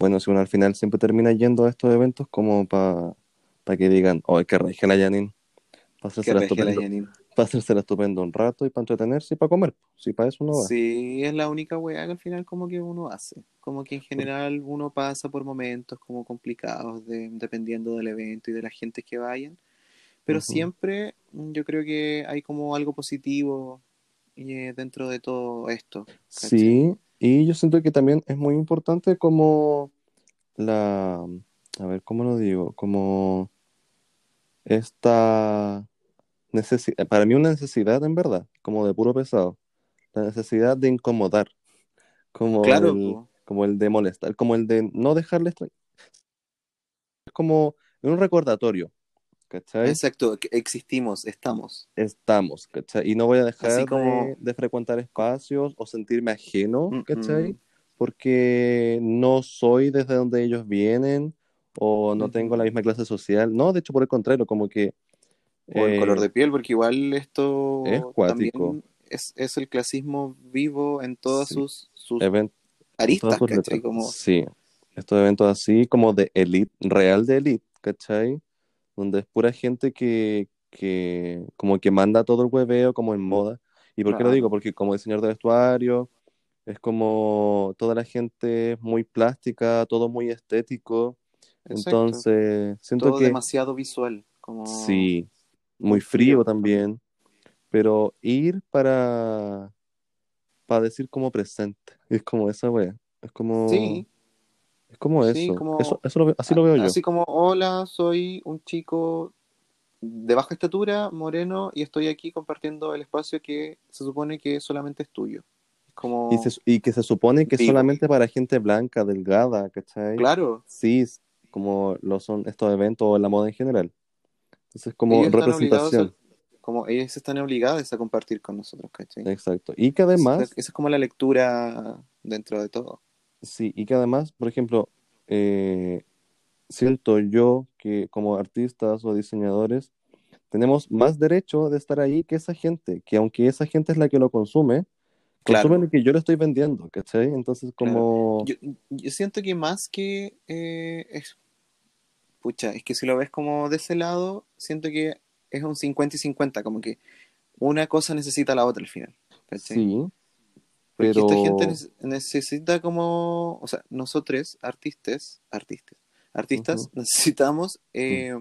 bueno, si uno al final siempre termina yendo a estos eventos como para que digan, oh, que regia la Janine. Para hacerse, la estupendo, para hacerse la estupendo un rato y para entretenerse y para comer. Si para eso uno va. Sí, es la única weá que al final como que uno hace. Como que en general uno pasa por momentos como complicados dependiendo del evento y de la gente que vayan. Pero siempre mm, yo creo que hay como algo positivo eh, dentro de todo esto. Sí, y yo siento que también es muy importante como la, a ver, ¿cómo lo digo? Como esta necesidad, para mí una necesidad en verdad, como de puro pesado, la necesidad de incomodar, como, el, como el de molestar, como el de no dejarle, es como un recordatorio, ¿cachai? Exacto, existimos, estamos. Estamos, ¿cachai? Y no voy a dejar de, frecuentar espacios o sentirme ajeno, ¿cachai? Porque no soy desde donde ellos vienen o no tengo la misma clase social. No, de hecho, por el contrario, como que... O el color eh, de piel, porque igual esto es también es, es, el clasismo vivo en todas sus, sus aristas, ¿cachai? Como... Sí, estos eventos así como de elite, real de elite, ¿cachai? Donde es pura gente que, que como que manda todo el hueveo como en moda. ¿Y por qué lo digo? Porque como diseñador de vestuario, es como toda la gente muy plástica, todo muy estético. Entonces, siento todo que... demasiado visual. Como... Sí, muy frío también. Pero ir para, para decir como presente. Es como esa wea. Es como... Sí, es como eso. eso, así lo veo yo. Así como, hola, soy un chico de baja estatura, moreno, y estoy aquí compartiendo el espacio que se supone que solamente es tuyo. Como... Y, que se supone que es solamente para gente blanca, delgada, ¿cachai? Claro. Sí, como lo son estos eventos o la moda en general. Entonces, como representación. como ellos están obligados a compartir con nosotros, ¿cachai? Exacto. Y que además... Esa es como la lectura dentro de todo. Sí, y que además, por ejemplo, eh, siento yo que como artistas o diseñadores tenemos más derecho de estar ahí que esa gente, que aunque esa gente es la que lo consume, consume lo que yo le estoy vendiendo, ¿cachai? Entonces, como... Yo, siento que más que... Eh, es... Pucha, es que si lo ves como de ese lado, siento que es un 50 y 50, como que una cosa necesita la otra al final. ¿cachai? Sí. Porque esta gente necesita como, o sea, nosotros, artistas, artistas, artistas, necesitamos, eh,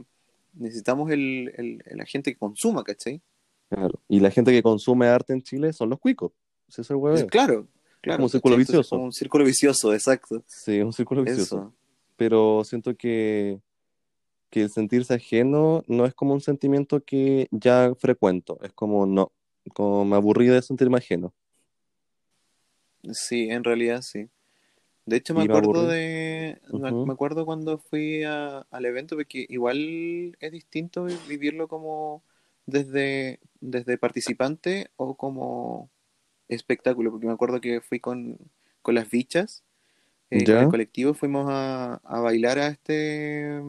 necesitamos el, el, la gente que consuma, ¿cachai? Claro. Y la gente que consume arte en Chile son los cuicos. Ese es el huevo. Claro, claro. Como un círculo vicioso. Como un círculo vicioso, exacto. Sí, un círculo vicioso. Pero siento que, que el sentirse ajeno no es como un sentimiento que ya frecuento. Es como, no, como me aburrí de sentirme ajeno. Sí, en realidad sí. De hecho, me acuerdo de. Me acuerdo cuando fui al evento, porque igual es distinto vivirlo como desde, desde participante o como espectáculo, porque me acuerdo que fui con, las bichas, eh, con el colectivo, fuimos a, bailar a este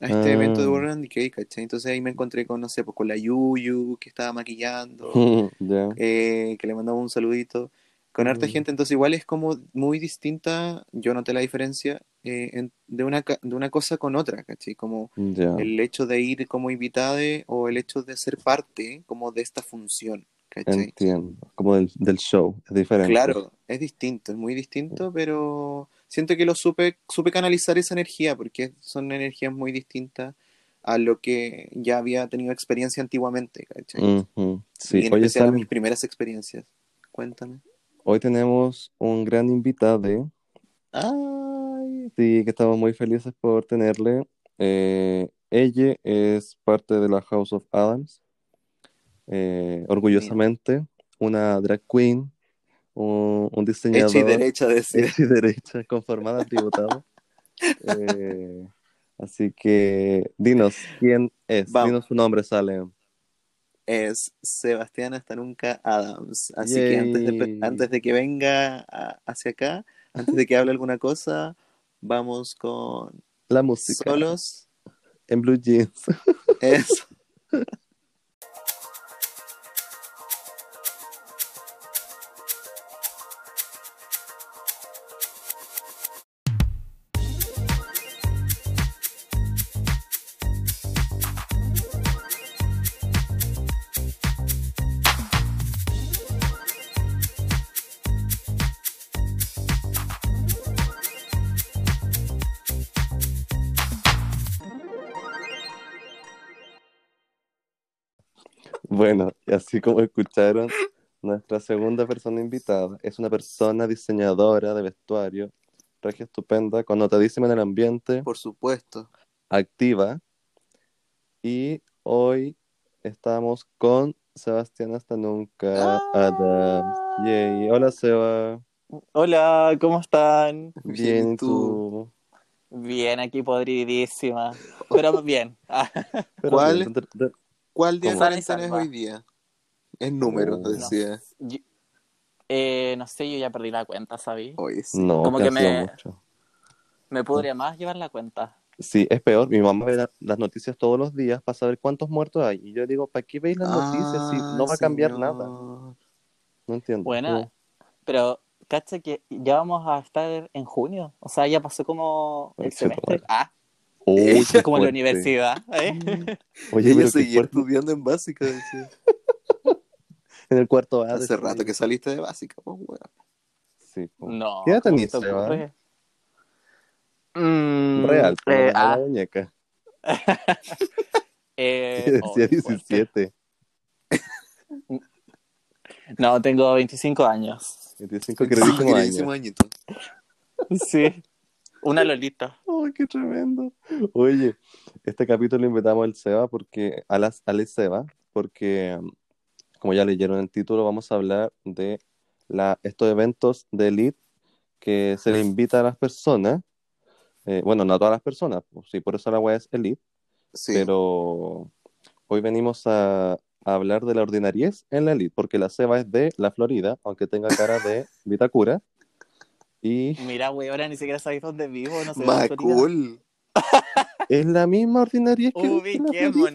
a este evento de World Decay, ¿cachai? Entonces ahí me encontré con, no sé, pues con la Yuyu, que estaba maquillando, eh, que le mandaba un saludito con harta mm. gente, entonces igual es como muy distinta, yo noté la diferencia eh, de, una, de una cosa con otra, ¿cachai? Como el hecho de ir como invitada o el hecho de ser parte como de esta función, ¿cachai? Entiendo, como del, show, es diferente. Claro, es distinto, es muy distinto, pero siento que lo supe, supe canalizar esa energía, porque son energías muy distintas a lo que ya había tenido experiencia antiguamente, ¿cachai? Sí, y en especial mis primeras experiencias. Cuéntame. Hoy tenemos un gran invitado. Ay. Sí, que estamos muy felices por tenerle. Eh, ella es parte de la House of Adams. Eh, orgullosamente, una drag queen, un, diseñador. Hecha y derecha, decir. Hecha y derecha, conformada, tributado. eh, así que, dinos, ¿quién es? Dinos su nombre, Salem es Sebastián hasta nunca Adams. Así que antes de, antes de que venga hacia acá, antes de que hable alguna cosa, vamos con la música. Solos. En blue jeans. Eso. Así como escucharon, nuestra segunda persona invitada es una persona diseñadora de vestuario, regia estupenda, conotadísima en el ambiente. Por supuesto. Activa. Y hoy estamos con Sebastián hasta nunca. Adams. Yay. Hola, Seba. Hola, ¿cómo están? Bien, ¿y tú? Bien, aquí podridísima. Pero bien. ¿Cuál, ¿Cuál día de es hoy día? En números, decía. eh, no sé, yo ya perdí la cuenta, ¿sabí? Hoy sí. No, Como que me, mucho. me podría más llevar la cuenta. Sí, es peor. Mi mamá ve las noticias todos los días para saber cuántos muertos hay. Y yo digo, ¿para qué veis las noticias si no va a cambiar Ah, nada? No entiendo. Bueno, pero cacha que ya vamos a estar en junio. O sea, ya pasó como el semestre. Ah, como en la fuerte. universidad. ¿eh? Oye, Yo voy pero a qué seguir fuerte. estudiando en básica, decía. En el cuarto A. Hace rato que saliste de básica, pues, weón. Sí, po. No. ¿Qué edad ¿cómo tenés, te Seba? ocurre? Mm, Real, pero eh, no la ah, muñeca. eh, oh, Decía qué fuerte. 17. No, tengo 25 años. 25 queridísimos años. Añito. Sí. Una Lolita. ¡Ay, qué tremendo! Oye, este capítulo invitamos al Seba porque, a las, al Seba, porque, como ya leyeron el título, vamos a hablar de la, estos eventos de elite que se le invita a las personas. eh, bueno, no a todas las personas, pues, sí, por eso la web es elite, Sí. pero hoy venimos a, a hablar de la ordinariez en la elite, porque la Seba es de la Florida, aunque tenga cara de Vitacura. Y Mira, güey, ahora ni siquiera sabéis dónde vivo. No sé cool. es la misma ordinariez que,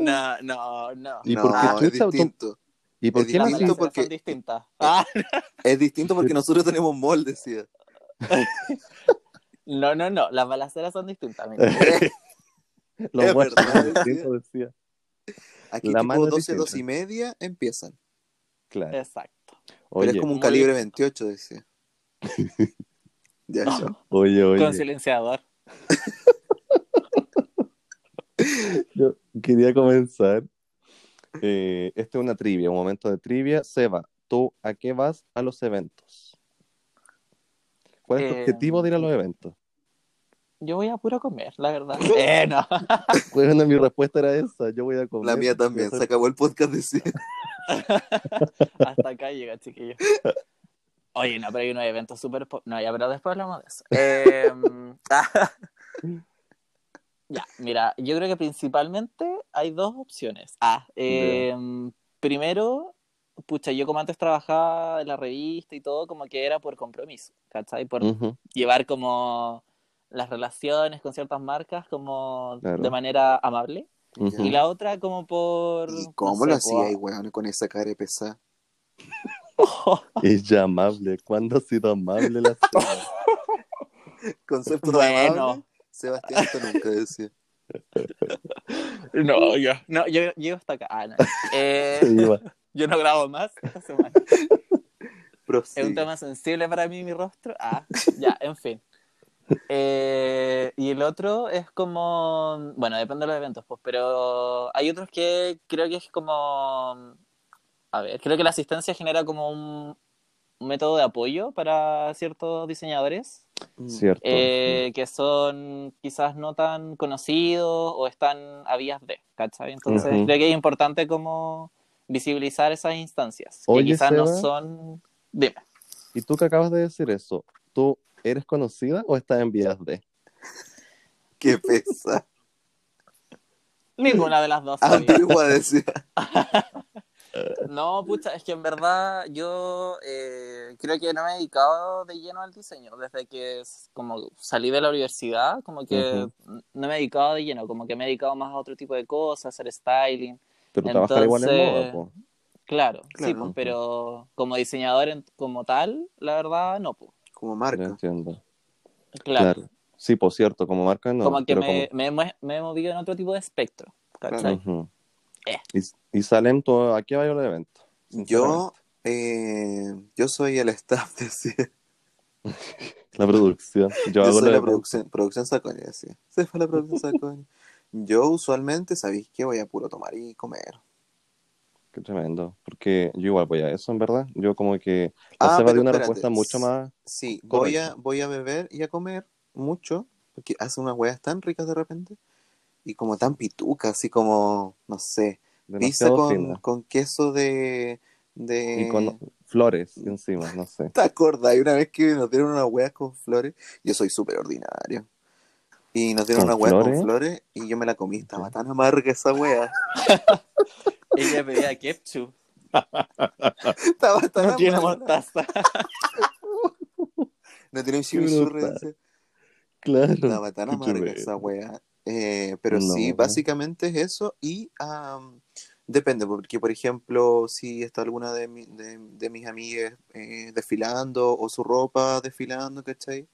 la no, no, no. ¿Y no, por qué es chucha, tú- distinto. ¿Y por Es qué me distinto porque- son distintas. Ah, Es distinto porque nosotros tenemos mall, decía. no, no, no. Las balaceras son distintas. mira. Los Es verdad, son distintos, decía. Aquí La tipo es 12, 12 distinta. y media empiezan. Claro. Exacto. Oye, pero es como un calibre bien. 28, decía. ya, ya. oye, Con oye. silenciador. Yo quería comenzar. Eh, este es una trivia, un momento de trivia. Seba, ¿tú a qué vas a los eventos? ¿Cuál es tu Eh, objetivo de ir a los eventos? Yo voy a puro comer, la verdad. Eh, no. Bueno, mi respuesta era esa. Yo voy a comer. La mía también. Se acabó el podcast, decía. Hasta acá llega, chiquillo. Oye, no, pero hay unos eventos súper... No, ya, pero después hablamos de eso. Eh, ya, mira, yo creo que principalmente hay dos opciones. Ah, eh, primero, pucha, yo como antes trabajaba en la revista y todo, como que era por compromiso, ¿cachai? Por llevar como las relaciones con ciertas marcas como Claro. de manera amable. Y la otra como por... ¿Y no cómo sé, lo hacía ahí, weón, con esa cara de pesada? Es ya amable. ¿Cuándo ha sido amable la? Concepto de Bueno. amable, Sebastián esto nunca decía. No, yo, no, yo llego hasta acá. Ah, no. Eh, yo no grabo más esta semana. Prosigue. Es un tema sensible para mí, mi rostro. Ah, ya, en fin. Eh, y el otro es como, bueno, depende de los eventos, pues, pero hay otros que creo que es como, a ver, creo que la asistencia genera como un, un método de apoyo para ciertos diseñadores. Cierto. eh, que son quizás no tan conocidos o están a vías de, ¿cachai? Entonces creo que es importante como visibilizar esas instancias, Oye, que quizás no son... Dime. Y tú que acabas de decir eso, ¿tú eres conocida o estás en vías de? Qué pesa. Ninguna de las dos. Ah. Antigua decía. No, pucha, es que en verdad yo eh, creo que no me he dedicado de lleno al diseño. Desde que como salí de la universidad, como que no me he dedicado de lleno, como que me he dedicado más a otro tipo de cosas, hacer styling. Pero trabajar igual en Entonces- moda, po. Claro, sí, Claro. pues, pero como diseñador en- como tal, la verdad, no, pues. Como marca. entiendo. Claro. Claro. Sí, por cierto, como marca no. como que pero me, me, he- me he movido en otro tipo de espectro. ¿cachai? Ujú. Eh. Y, y Salem, ¿tú a qué va el evento? Yo, eh, yo soy el staff, decía. La producción. Yo, Yo hago soy la producción, producción Saconi, decía. Se fue la producción Saconi. Yo usualmente, ¿sabéis que Voy a puro tomar y comer. Qué tremendo. Porque yo igual voy a eso, en verdad. Yo como que ah, se va de una respuesta mucho más. Sí, voy a, voy a beber y a comer mucho, porque hace unas huevas tan ricas de repente, y como tan pitucas, así como, no sé, pizza con, con, queso de, de... Y con flores encima, no sé. ¿Te acordás? Una vez que nos dieron unas huevas con flores, yo soy súper ordinario. Y nos dieron una hueá con flores y yo me la comí. Estaba tan amarga esa hueá. Ella pedía ketchup. Estaba tan no tiene mostaza. no tiene chimichurri. Claro. Estaba tan amarga esa hueá. Eh, pero sí, básicamente es eso. Y depende, porque por ejemplo, si está alguna de, de, mis amigas eh, desfilando o su ropa desfilando, ¿cachai?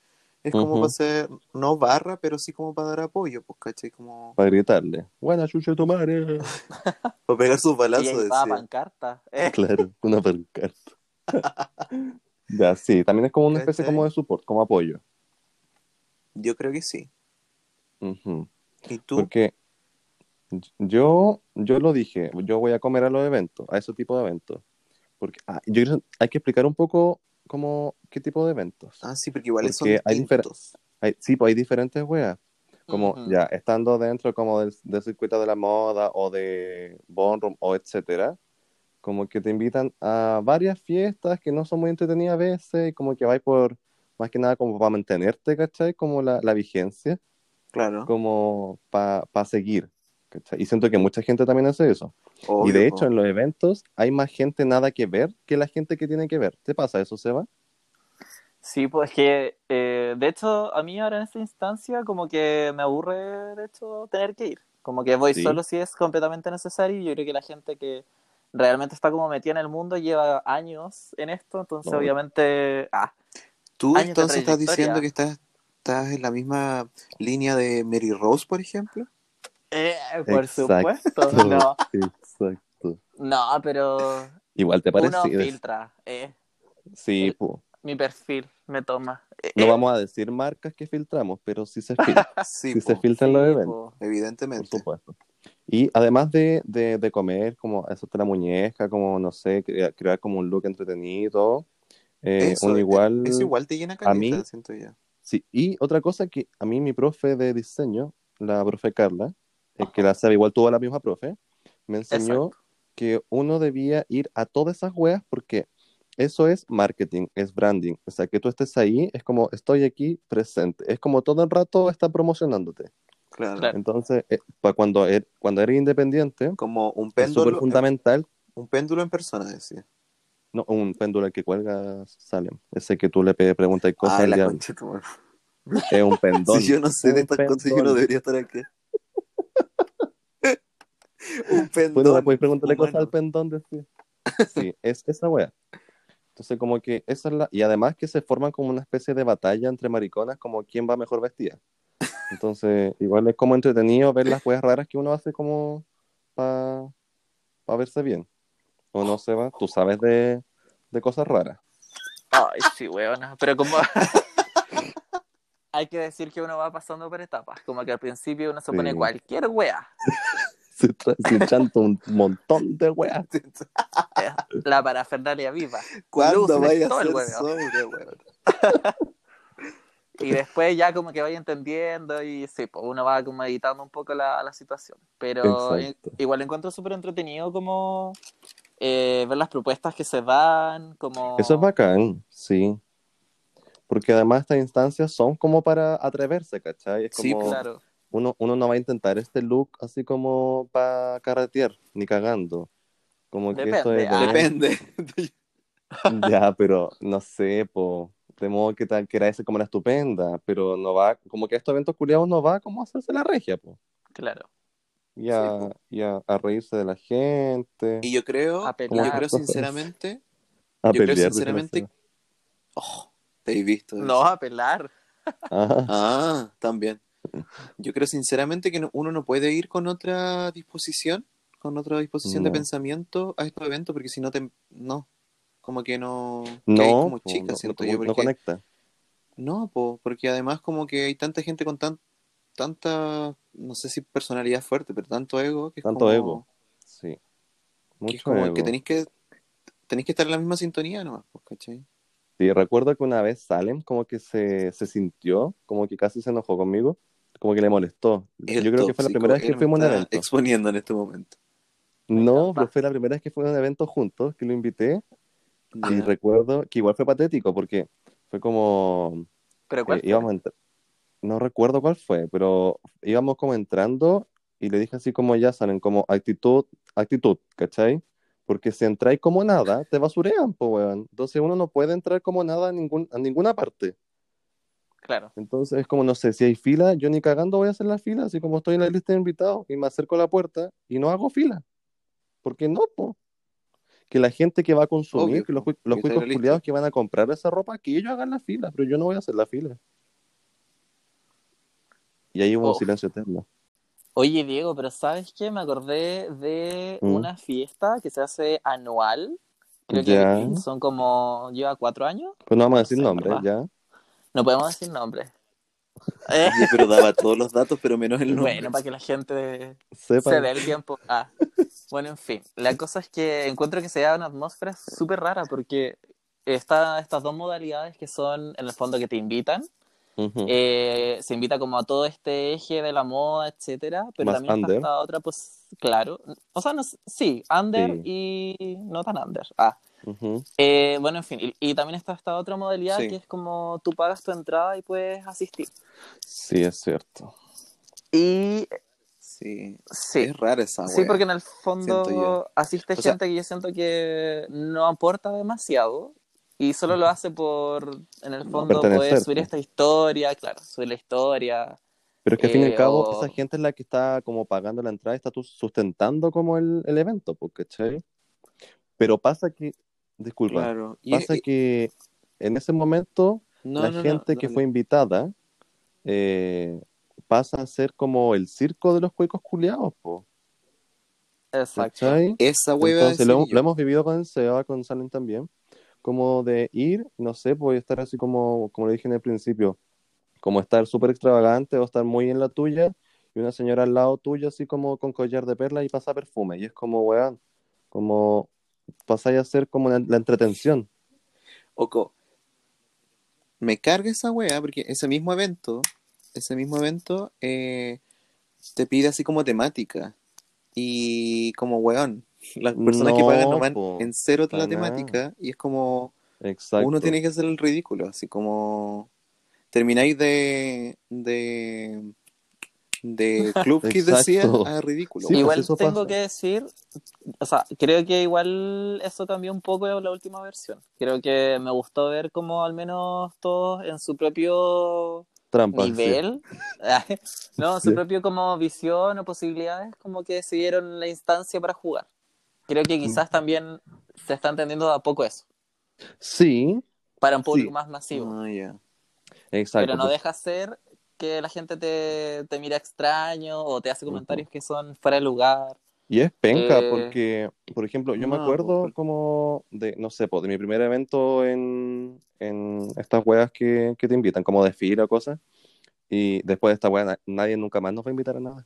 Es como para hacer, no barra, pero sí como para dar apoyo, pues, ¿cachai? Como... Para gritarle, buena chucha tu madre. para pegar sus balazos. Ahí pancarta. Eh. Claro, una pancarta. ya, sí, también es como una especie como de support, como apoyo. Yo creo que sí. ¿Y tú? Porque yo, yo lo dije, yo voy a comer a los eventos, a ese tipo de eventos. Porque ah, yo hay que explicar un poco como qué tipo de eventos. Ah, sí, porque igual son distintos. Hay, sí, pues hay diferentes weas. Como ya estando dentro como del, circuito de la moda o de ballroom o etcétera, como que te invitan a varias fiestas que no son muy entretenidas a veces y como que vais por, más que nada como para mantenerte, ¿cachai? Como la, la vigencia. Claro. Como para pa seguir. ¿cachai? Y siento que mucha gente también hace eso. y de hecho, en los eventos hay más gente nada que ver que la gente que tiene que ver. ¿Te pasa eso, Seba? Sí, pues que, eh, de hecho, a mí ahora en esta instancia como que me aburre, de hecho, tener que ir. Como que voy solo si es completamente necesario y yo creo que la gente que realmente está como metida en el mundo lleva años en esto, entonces obviamente... Ah, ¿Tú entonces estás diciendo que estás, estás en la misma línea de Mary Rose, por ejemplo? Eh, por supuesto, no. Exacto. No, pero. Igual te parece. Uno filtra, eh. Sí, Mi perfil me toma. Eh, no eh. vamos a decir marcas que filtramos, pero sí se filtra. sí, se filtran los eventos. Evidentemente. Por supuesto. Y además de, de, de comer, como eso de la muñeca, como no sé, crear, como un look entretenido, eh, un igual. Eso igual te llena caleta, a mí, siento yo. Sí, y otra cosa que a mí mi profe de diseño, la profe Carla, que la sabe igual tuvo la misma profe, me enseñó que uno debía ir a todas esas weas porque eso es marketing, es branding. O sea, que tú estés ahí es como estoy aquí presente. Es como todo el rato está promocionándote. Claro. Entonces, eh, para cuando, er, cuando eres independiente, como un péndulo. Es fundamental. Un péndulo en persona, decía. No, un péndulo que cuelga Salem. Ese que tú le preguntas cosas al Es un pendón. si yo no sé de estas cosas, yo no debería estar aquí. un pendón. Bueno, puedes preguntarle cosas al pendón Sí, es esa wea. Entonces, como que esa es la. Y además que se forman como una especie de batalla entre mariconas, como quién va mejor vestida. Entonces, igual es como entretenido ver las weas raras que uno hace como para verse bien. O no se va, tú sabes de, de cosas raras. Ay, sí, weona. Pero como. Hay que decir que uno va pasando por etapas. Como que al principio uno se pone cualquier wea. se, se chanta un montón de weas. La parafernalia viva. ¿Cuándo vaya a ser sobre, y después ya como que vaya entendiendo y sí, pues uno va como editando un poco la, la situación. Pero igual encuentro súper entretenido como eh, ver las propuestas que se dan, como... Eso es bacán, sí. Porque además estas instancias son como para atreverse, ¿cachai? sí, claro uno, uno no va a intentar este look así como para carretear, ni cagando. Como que Depende, eso es ah. Depende. ya, pero no sé, po, de modo que tal que era ese como la estupenda, pero no va, como que estos eventos culiados no va como a hacerse la regia, po. Claro. Y a, a, reírse de la gente. Y yo creo, yo creo sinceramente, a yo creo sinceramente, oh, te he visto. No, a pelar. ah, también. Yo creo sinceramente que uno no puede ir con otra disposición, con otra disposición de pensamiento a estos eventos, porque si no te... No, como que no... No, como chica, siento yo. no conecta. No, porque además como que hay tanta gente con tan, tanta, no sé si personalidad fuerte, pero tanto ego. Que tanto ego, sí. que es como que tenéis que tenéis que estar en la misma sintonía nomás, pues, ¿cachai? Sí, recuerdo que una vez Salem como que se, se sintió, como que casi se enojó conmigo, como que le molestó. Yo creo que fue la primera vez que fuimos a un evento. exponiendo en este momento. No, pero fue la primera vez que fuimos a un evento juntos, que lo invité. Y recuerdo que igual fue patético, porque fue como... ¿Pero cuál íbamos No recuerdo cuál fue, pero íbamos como entrando y le dije así como ya salen, como actitud, actitud, ¿cachai? Porque si entráis como nada, te basurean, pues, weón. Entonces uno no puede entrar como nada a, ningún, a ninguna parte. Claro. Entonces es como, no sé, si hay fila, yo ni cagando voy a hacer la fila, así como estoy en la lista de invitados y me acerco a la puerta y no hago fila. Porque no, po. Que la gente que va a consumir, que los, los cuicos que van a comprar esa ropa, que ellos hagan la fila, pero yo no voy a hacer la fila. Y ahí hubo un silencio eterno. Oye, Diego, pero ¿sabes qué? Me acordé de mm. una fiesta que se hace anual. Creo que son como. lleva cuatro años. Pues no vamos a decir nombres, ya. No podemos decir nombres. pero daba todos los datos, pero menos el nombre. Bueno, para que la gente Sepa. se dé el tiempo. Ah. Bueno, en fin. La cosa es que encuentro que se da una atmósfera súper rara porque está estas dos modalidades que son, en el fondo, que te invitan eh, se invita como a todo este eje de la moda, etcétera, pero también está esta otra, pues, claro, o sea, no, sí, under y no tan under. Ah. Eh, bueno, en fin, y, también está esta otra modalidad que es como tú pagas tu entrada y puedes asistir. Sí, es cierto. Y Sí, sí. Es rara esa Sí, porque en el fondo asiste gente que yo siento que no aporta demasiado y solo lo hace por, en el fondo, poder subir esta historia, claro, subir la historia. Pero es que al fin y al cabo, esa gente es la que está como pagando la entrada, está sustentando como el, el evento, ¿cachai? Pero pasa que, disculpa, pasa que en ese momento la gente que fue invitada eh, pasa a ser como el circo de los cuecos culiados, po. Exacto. Esa hueva Entonces lo, lo, hemos vivido con el Seba, con Salen también como de ir, no sé, voy estar así como, como le dije en el principio, como estar súper extravagante o estar muy en la tuya y una señora al lado tuyo así como con collar de perla y pasa perfume y es como, weón, como pasáis a ser como la, entretención. Oco, me carga esa wea porque ese mismo evento, ese mismo evento eh, te pide así como temática y como weón, las personas que pagan no van en cero la temática y es como uno tiene que hacer el ridículo, así como termináis de de de club que decía a ridículo. Pues igual tengo que decir, o sea, creo que igual eso cambió un poco en la última versión. Creo que me gustó ver como al menos todos en su propio nivel, no, su propio como visión o posibilidades, como que decidieron la instancia para jugar creo que quizás también se está entendiendo a poco eso. Sí. Para un público más masivo. Ah, Exacto. Pero no deja ser que la gente te, te mira extraño o te hace comentarios que son fuera de lugar. Y es penca, eh, porque, por ejemplo, yo me acuerdo como de, no sé, de mi primer evento en, en estas weas que, que, te invitan, como de fila o cosas. Y después de esta wea, nadie nunca más nos va a invitar a nada.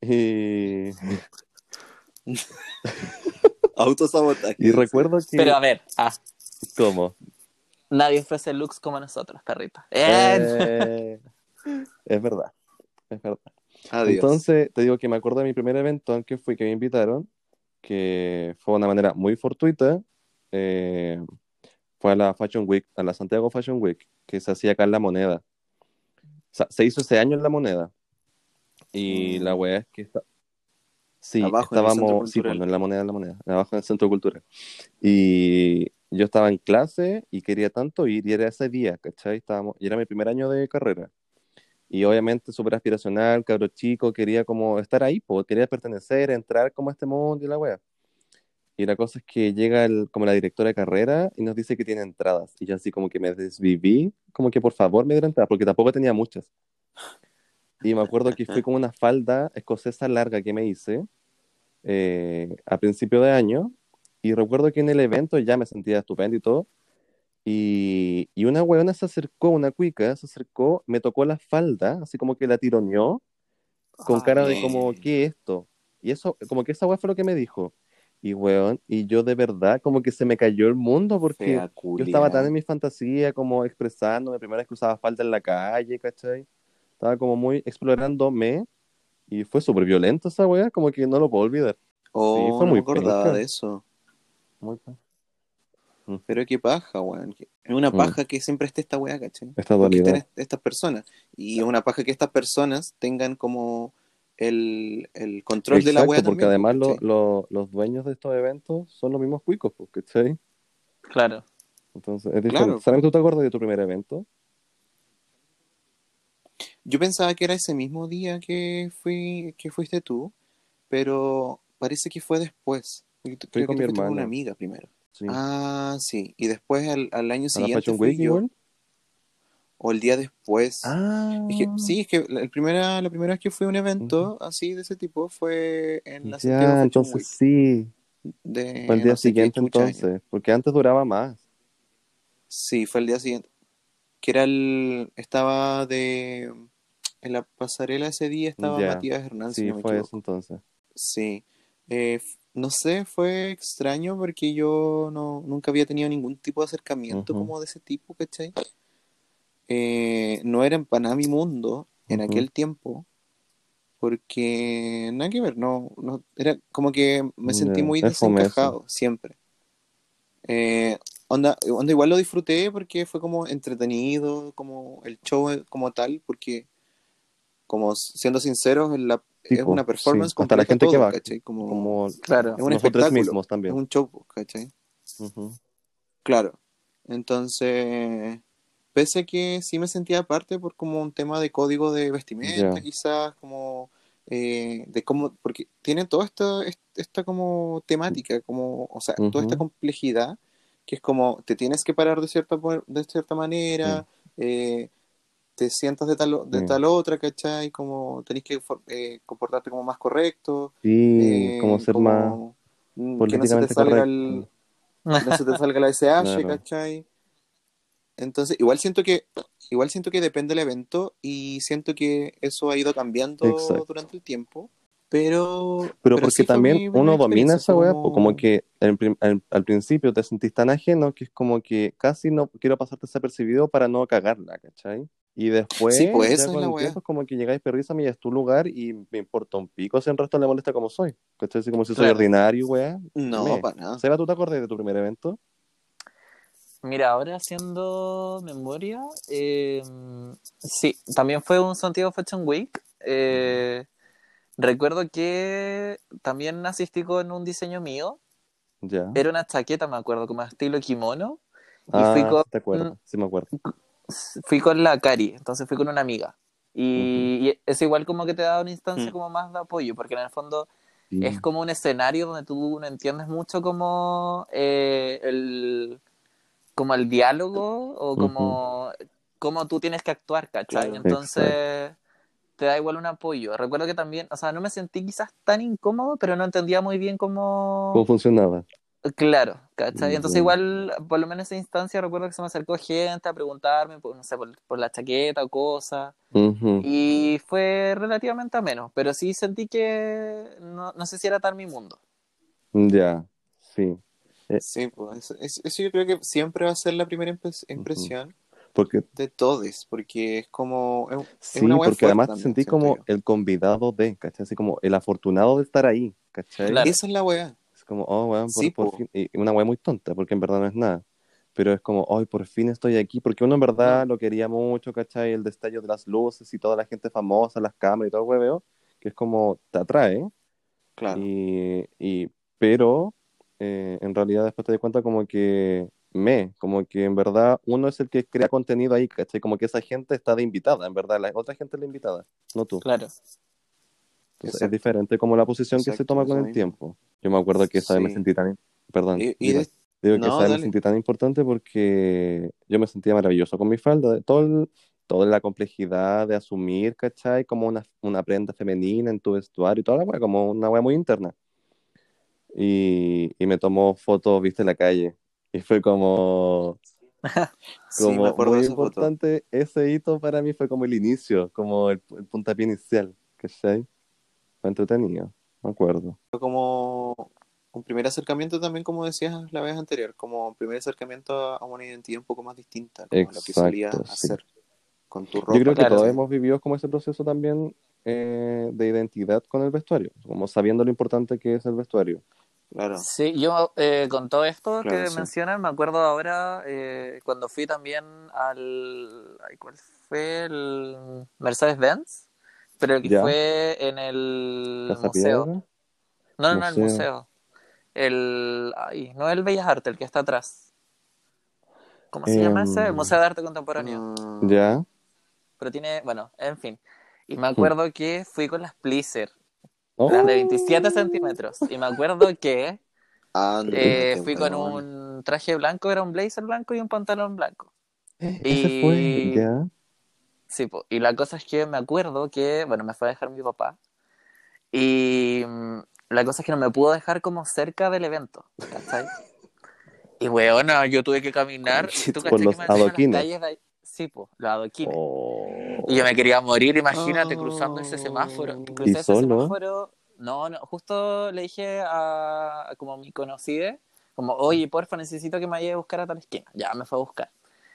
Y, Autosabotaje. Y recuerdo que. Pero a ver, ah. ¿Cómo? Nadie ofrece looks como nosotros, perrita. Eh, es verdad. Es verdad. Entonces, te digo que me acuerdo de mi primer evento en que fui que me invitaron, que fue de una manera muy fortuita. Eh, fue a la Fashion Week, a la Santiago Fashion Week, que se hacía acá en La Moneda. O sea, se hizo ese año en La Moneda. Y la mm. wea es que Sí, estábamos, sí, pues, en la moneda, en la moneda, abajo en el centro cultural. Y yo estaba en clase y quería tanto ir, y era ese día, ¿cachai? Estábamos, y era mi primer año de carrera. Y obviamente súper aspiracional, cabro chico, quería como estar ahí, pues, quería pertenecer, entrar como a este mundo y la wea. Y la cosa es que llega el, como la directora de carrera y nos dice que tiene entradas. Y yo así como que me desviví, como que por favor me dieran entradas, porque tampoco tenía muchas. Y me acuerdo que fui con una falda escocesa larga que me hice eh, a principio de año. Y recuerdo que en el evento ya me sentía estupendo y todo. Y, y una weona se acercó, una cuica, se acercó, me tocó la falda, así como que la tironeó, con cara de como, ¿qué es esto? Y eso, como que esa weá fue lo que me dijo. Y weón, y yo de verdad como que se me cayó el mundo porque yo estaba tan en mi fantasía como expresándome, primera vez que usaba falda en la calle, ¿cachai? Estaba como muy explorándome y fue súper violento esa weá, como que no lo puedo olvidar. Oh, fue no muy me acordaba de eso. Muy mm. Pero qué paja, weón. Es una mm. paja que siempre esté esta weá, ¿cachai? Esta dualidad. estas personas. Y es una paja que estas personas tengan como el, el control de la web. porque además los dueños de estos eventos son los mismos cuicos, ¿cachai? Claro. Entonces, es diferente. ¿Sabes tú te acuerdas de tu primer evento? Yo pensaba que era ese mismo día que fui que fuiste tú, pero parece que fue después. Fui con mi hermana. una amiga primero. Ah, sí. Y después al, al año siguiente fui yo o el día después. Ah. sí, es que la primera, la primera vez que fui a un evento así de ese tipo fue en la Ya, entonces sí. fue el día siguiente entonces, porque antes duraba más. Sí, fue el día siguiente. Que era el. Estaba de. En la pasarela ese día estaba Matías Hernández. Sí, fue eso entonces. Sí. Eh, no sé, fue extraño porque yo no, nunca había tenido ningún tipo de acercamiento como de ese tipo, ¿cachai? Eh, no era para mi mundo en aquel tiempo, porque nada que ver, no, no era como que me sentí muy desencajado siempre. Eh, onda, onda, igual lo disfruté porque fue como entretenido, como el show como tal, porque como siendo sinceros, la, es una performance con la gente que va, Como, claro, es un espectáculo, también. es un show, ¿cachai? Claro, entonces Pese a que sí me sentía aparte por como un tema de código de vestimenta, quizás, como eh, de cómo, porque tiene toda esta, esta como temática, como, o sea, toda esta complejidad, que es como te tienes que parar de cierta, de cierta manera, eh, te sientas de tal, de tal otra, ¿cachai? Como tenés que eh, comportarte como más correcto. Sí, como ser más que no se te salga el, no se te salga la SH, ¿cachai? Entonces, igual siento que igual siento que depende del evento y siento que eso ha ido cambiando durante el tiempo. Pero, pero, porque también uno domina esa weá, como... como que al, principio te sentís tan ajeno que es como que casi no quiero pasarte desapercibido para no cagarla, ¿cachai? Y después, sí, pues esa es la weá. como que llegáis, perrísame y es tu lugar y me importa un pico si el resto le molesta como soy. ¿Cachai? Así como si soy ordinario, weá. No, para nada. Seba, ¿tú te acuerdas de tu primer evento? Mira, ahora haciendo memoria, eh, sí, también fue un Santiago Fashion Week. Eh, recuerdo que también asistí con un diseño mío. Ya. Era una chaqueta, me acuerdo, como estilo kimono. Y ah, fui con, te acuerdo, sí me acuerdo. Fui con la Cari, entonces fui con una amiga. Y, es igual como que te da una instancia mm. como más de apoyo, porque en el fondo es como un escenario donde tú no entiendes mucho como eh, el como el diálogo o como, como tú tienes que actuar, ¿cachai? Entonces te da igual un apoyo. Recuerdo que también, o sea, no me sentí quizás tan incómodo, pero no entendía muy bien cómo... ¿Cómo funcionaba? Claro, ¿cachai? Entonces igual, por lo menos en esa instancia, recuerdo que se me acercó gente a preguntarme, por, no sé, por, la chaqueta o cosas. Y fue relativamente ameno, pero sí sentí que no, no sé si era tal mi mundo. Ya, sí. Eh, sí, pues eso, yo creo que siempre va a ser la primera impresión porque, de todos, porque es como... sí, porque además te sentí como el convidado de, ¿cachai? Así como el afortunado de estar ahí, ¿cachai? Esa es la weá. Es como, oh, weón, por, fin, y una weá muy tonta, porque en verdad no es nada. Pero es como, hoy por fin estoy aquí, porque uno en verdad lo quería mucho, ¿cachai? El destello de las luces y toda la gente famosa, las cámaras y todo el hueveo, que es como, te atrae. Claro. Y, y, pero eh, en realidad después te das cuenta como que me, como que en verdad uno es el que crea contenido ahí, ¿cachai? Como que esa gente está de invitada, en verdad, la otra gente es la invitada, no tú. Claro. es diferente como la posición que se toma con el tiempo. Yo me acuerdo que esa vez me sentí tan, perdón, digo que esa vez me sentí tan importante porque yo me sentía maravilloso con mi falda, todo toda la complejidad de asumir, ¿cachai? Como una, una prenda femenina en tu vestuario y toda la wea, como una wea muy interna y, y me tomó fotos, viste, en la calle. Y fue como, como muy importante. Ese hito para mí fue como el inicio, como el, puntapié inicial, ¿cachai? Fue entretenido, me acuerdo. Fue como un primer acercamiento también, como decías la vez anterior, como un primer acercamiento a una identidad un poco más distinta, como lo que solías hacer con tu ropa. Yo creo que todos hemos vivido como ese proceso también eh, de identidad con el vestuario, como sabiendo lo importante que es el vestuario. Claro. Sí, yo eh, con todo esto que mencionan, me acuerdo ahora eh, cuando fui también al. ¿Cuál fue? El Mercedes-Benz, pero que fue en el museo. No, no, no, el museo. El. Ay, no el Bellas Artes, el que está atrás. ¿Cómo se llama ese? El em, Museo de Arte Contemporáneo. Ya. Pero tiene. Bueno, en fin. Y me acuerdo que fui con las Pleaser de 27 centímetros. Y me acuerdo que eh, fui con un traje blanco, era un blazer blanco y un pantalón blanco. Eh, y... Sí, y la cosa es que me acuerdo que, bueno, me fue a dejar mi papá. Y mm, la cosa es que no me pudo dejar como cerca del evento. ¿cachai? Y bueno, yo tuve que caminar. Por los adoquines. Sí, pues, los adoquines. Y yo me quería morir, imagínate, cruzando ese semáforo. Crucé ese semáforo. No, no, justo le dije a como mi conocida, como, oye, porfa, necesito que me vaya a buscar a tal esquina. Ya me fue a buscar.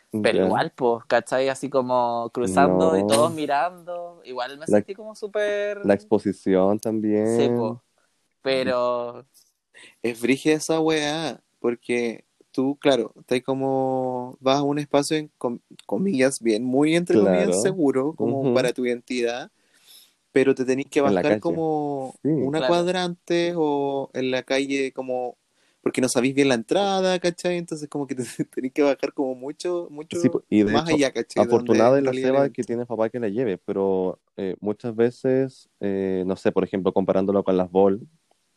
Pero igual, pues, ¿cachai? Así como cruzando y todos mirando. Igual me sentí como súper. La exposición también. Sí, pues. Pero. Es brígida esa weá, porque tú, claro, estás como, vas a un espacio en comillas, bien, muy entre comillas seguro, como para tu identidad, pero te tenés que bajar como una cuadrante o en la calle como porque no sabéis bien la entrada, ¿cachai? Entonces como que te tenés que bajar como mucho, mucho y más allá, ¿cachai? Afortunada de la Seba que tiene papá que la lleve, pero eh, muchas veces, eh, no sé, por ejemplo, comparándolo con las bol,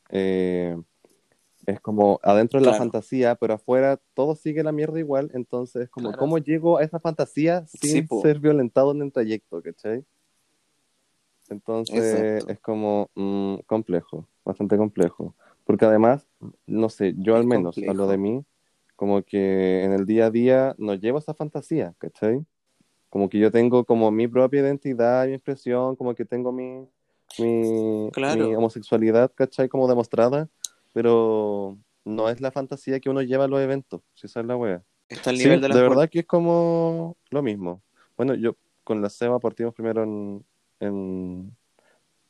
eh, es como adentro de la fantasía, pero afuera todo sigue la mierda igual, entonces como, ¿cómo llego a esa fantasía sin ser violentado en el trayecto, ¿cachai? Entonces es como mm, complejo, bastante complejo. Porque además, no sé, yo al menos hablo de mí, como que en el día a día no llevo esa fantasía, ¿cachai? Como que yo tengo como mi propia identidad, mi expresión, como que tengo mi, mi, mi homosexualidad, ¿cachai? Como demostrada pero no es la fantasía que uno lleva a los eventos, si esa es la wea. Está al nivel de la De verdad que es como lo mismo. Bueno, yo con la SEMA partimos primero en, en,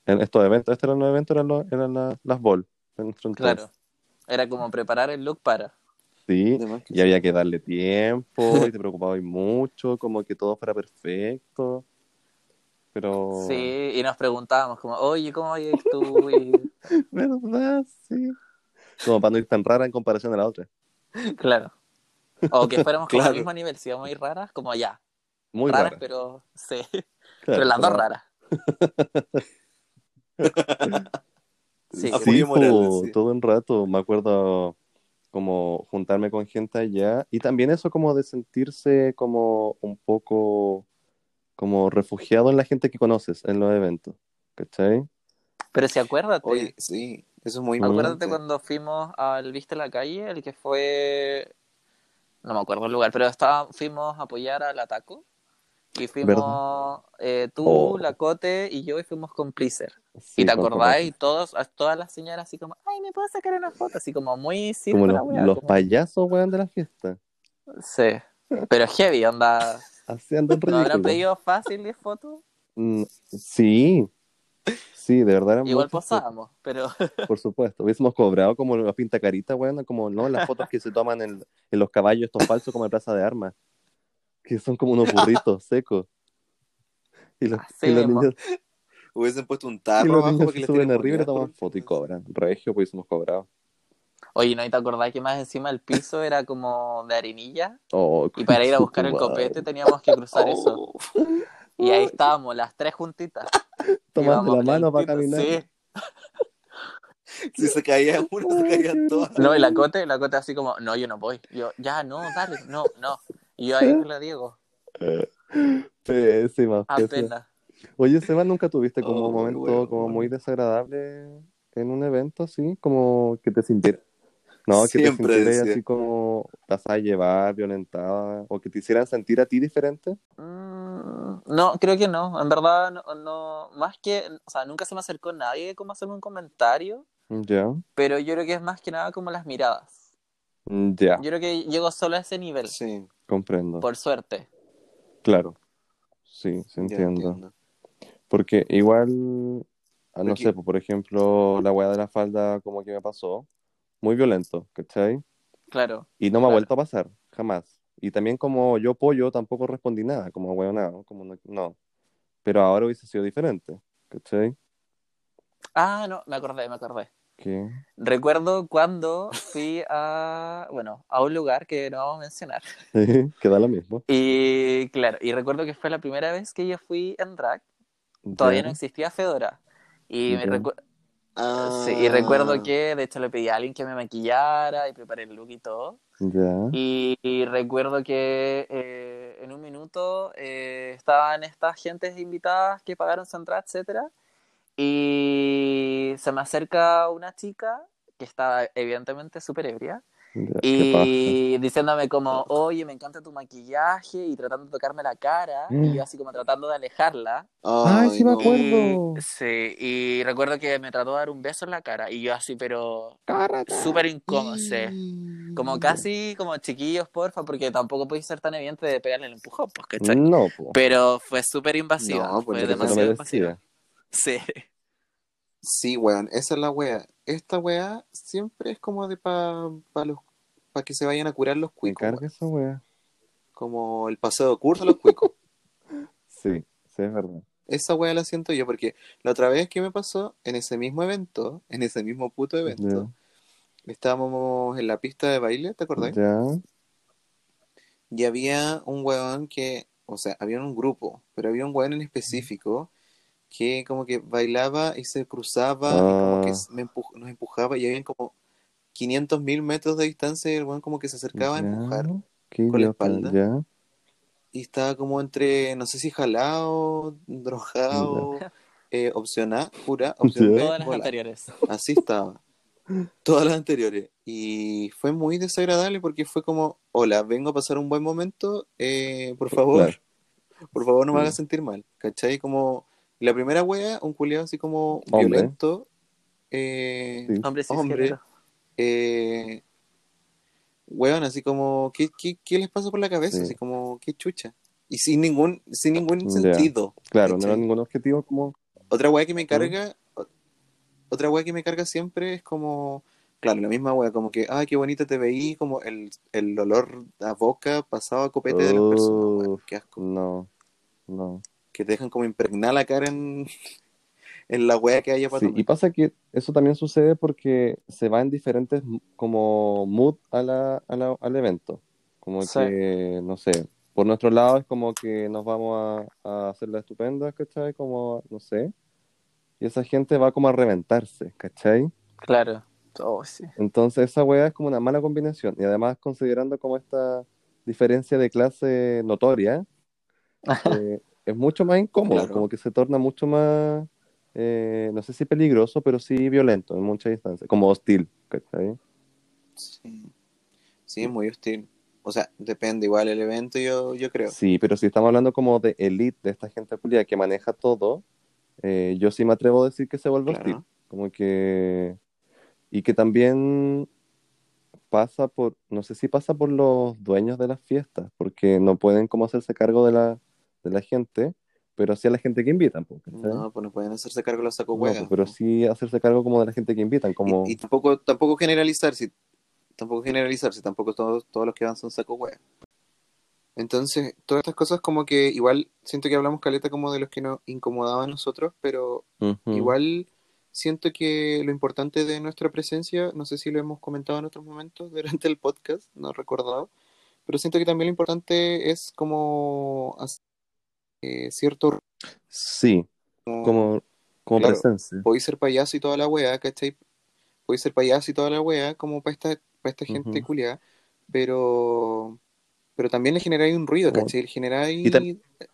estos eventos. Este era un evento, eran, eran las bol. Claro. Era como preparar el look para. Sí, y había que darle tiempo y te preocupabas mucho, como que todo fuera perfecto. Pero... Sí, y nos preguntábamos como, oye, ¿cómo vas tú? ¿Verdad? Sí. Como para no ir tan rara en comparación a la otra. Claro. O que fuéramos como al mismo nivel, si íbamos a ir raras, como ya. Muy raras, pero sí. pero las dos raras. sí, sí, todo un rato. Me acuerdo como juntarme con gente allá. Y también eso como de sentirse como un poco como refugiado en la gente que conoces en los eventos. ¿Cachai? Pero si acuérdate. Oye, sí. Eso es muy Acuérdate cuando fuimos al Viste la Calle, el que fue. No me acuerdo el lugar, pero estaba, fuimos a apoyar al Ataco. Y fuimos eh, tú, oh. la Cote y yo, y fuimos con Pleaser. y te acordáis, todos, todas las señoras así como, ay, ¿me puedo sacar una foto? Así como muy Como los, payasos, weón, de la fiesta. Sí, pero heavy, onda. Haciendo ¿No habrán pedido fácil 10 fotos? Mm, sí, Sí, de verdad. Igual pasábamos, pero. Por supuesto. Hubiésemos cobrado como la pinta carita, bueno, como no las fotos que se toman en, en los caballos, estos falsos como en Plaza de Armas. Que son como unos burritos secos. Y los, niños. Hubiesen puesto un tarro abajo para que suben arriba y toman foto y cobran. Regio, pues hubiésemos cobrado. Oye, ¿no te acordás que más encima el piso era como de harinilla? Oh, y para ir a buscar el copete teníamos que cruzar eso. Y ahí estábamos, las tres juntitas. Tomando la mano para caminar. Sí. Si se caía uno, se caían todas. No, y la cote, la cote así como, no, yo no voy. Yo, ya, no, dale, no, no. Y yo ahí le digo. Pésima. Apenas. Oye, Seba, ¿nunca tuviste como un momento como muy desagradable en un evento así? Como que te sintieras no, que te sintieras así como vas a llevar, violentada, o que te hicieran sentir a ti diferente. Mm, no, creo que no. En verdad, no, más que, o sea, nunca se me acercó nadie como hacerme un comentario, Ya. Pero yo creo que es más que nada como las miradas. Ya. Yo creo que llego solo a ese nivel. Sí. Comprendo. Por suerte. Claro. Sí, se entiendo. Porque igual, ah, no sé, por ejemplo, la weá de la falda como que me pasó, muy violento, ¿cachai? Claro. Y no me ha vuelto a pasar, jamás. Y también como yo pollo tampoco respondí nada, como nada, como no, no. Pero ahora hubiese sido diferente, ¿cachai? Ah, no, me acordé, me acordé. ¿Qué? Recuerdo cuando fui a, bueno, a un lugar que no vamos a mencionar. que da lo mismo. Y claro, y recuerdo que fue la primera vez que yo fui en drag. Todavía no existía Fedora. Y me recuerdo... Sí, y recuerdo Ah, que de hecho le pedí a alguien que me maquillara y preparé el look y todo. Ya. Y, y recuerdo que eh, en un minuto eh, estaban estas gentes invitadas que pagaron su entrada, etcétera, y se me acerca una chica que estaba evidentemente súper ebria ya, ¿Qué y diciéndome como, oye, me encanta tu maquillaje y tratando de tocarme la cara y yo así como tratando de alejarla. ¡Ay, sí me acuerdo! Y, sí, y recuerdo que me trató de dar un beso en la cara y yo así, pero súper incómodo, sí. Como casi como chiquillos, porfa, porque tampoco podéis ser tan evidente de pegarle el empujón, pues, ¿cachai? No, po. Pero fue súper invasiva, No, pues, fue demasiado invasiva. Sí, Sí, weón, esa es la wea. Esta wea siempre es como de pa, pa los para que se vayan a curar los Me cuicos. carga weón. esa wea. Como el paseo de curso a los cuicos. Sí, sí, es verdad. Esa wea la siento yo, porque la otra vez que me pasó, en ese mismo evento, en ese mismo puto evento, estábamos en la pista de baile, ¿te acordás? Ya. Y había un weón que, o sea, había un grupo, pero había un weón en específico que como que bailaba y se cruzaba y como que Ah. me empuj- nos empujaba y habían como 500 mil metros de distancia y el weón como que se acercaba a empujar Qué con la espalda. Ya. y estaba como entre, no sé si jalado, drogado, eh, opción A, pura, opción Ya. B, todas las anteriores. Así estaba. Todas las anteriores. Y fue muy desagradable porque fue como, hola, vengo a pasar un buen momento, eh, por favor, Claro. por favor no me hagas sentir mal. ¿Cachai? Como la primera wea, un culiado así como Hombre. violento. eh, Sí. Hombre, sí, Hombre. eh, weón, así como, ¿qué, qué, qué les pasa por la cabeza? Sí. Así como, qué chucha. Y sin ningún, sin ningún sentido. Claro, no era ningún objetivo como. Otra weá que me carga, o- otra weá que me carga siempre es como, claro, la misma weá, como que, ay, qué bonita te veí, como el, el olor a boca pasado a copete de las personas, weón, Uf. qué asco. No. No. Que te dejan como impregnar la cara en, en la weá que haya para Sí, y pasa que eso también sucede porque se va en diferentes como mood a la, a la- al evento. Como Sí. que, no sé, por nuestro lado es como que nos vamos a, a hacer la estupenda, ¿cachai? Como, no sé. Y esa gente va como a reventarse, ¿cachai? Claro. Oh, sí. Entonces esa weá es como una mala combinación. Y además considerando como esta diferencia de clase notoria, eh, es mucho más incómodo, Claro. como que se torna mucho más, eh, no sé si peligroso, pero sí violento en muchas instancias, como hostil, ¿cachai? Sí. Sí, muy hostil. O sea, depende igual el evento, yo, yo creo. Sí, pero si estamos hablando como de elite, de esta gente culia que maneja todo, eh, yo sí me atrevo a decir que se vuelve Claro. hostil, como que... Y que también pasa por, no sé si pasa por los dueños de las fiestas, porque no pueden como hacerse cargo de la, de la gente, pero sí a la gente que invitan. No, pues no pueden hacerse cargo los sacos No, hueas. pues, pero sí hacerse cargo como de la gente que invitan, como... Y, y tampoco, tampoco generalizar, si, tampoco generalizar, si tampoco todos, todos los que van son saco hueá. Entonces, todas estas cosas como que igual siento que hablamos caleta como de los que nos incomodaban a nosotros, pero igual siento que lo importante de nuestra presencia, no sé si lo hemos comentado en otros momentos durante el podcast, no he recordado, pero siento que también lo importante es como hacer eh, cierto Sí, como, como Claro. presencia. podéis ser payaso y toda la wea, ¿cachai? Podéis ser payaso y toda la wea, como para esta, para esta gente Ujú. culiada, pero, pero también le generáis un ruido, ¿cachai? Le generáis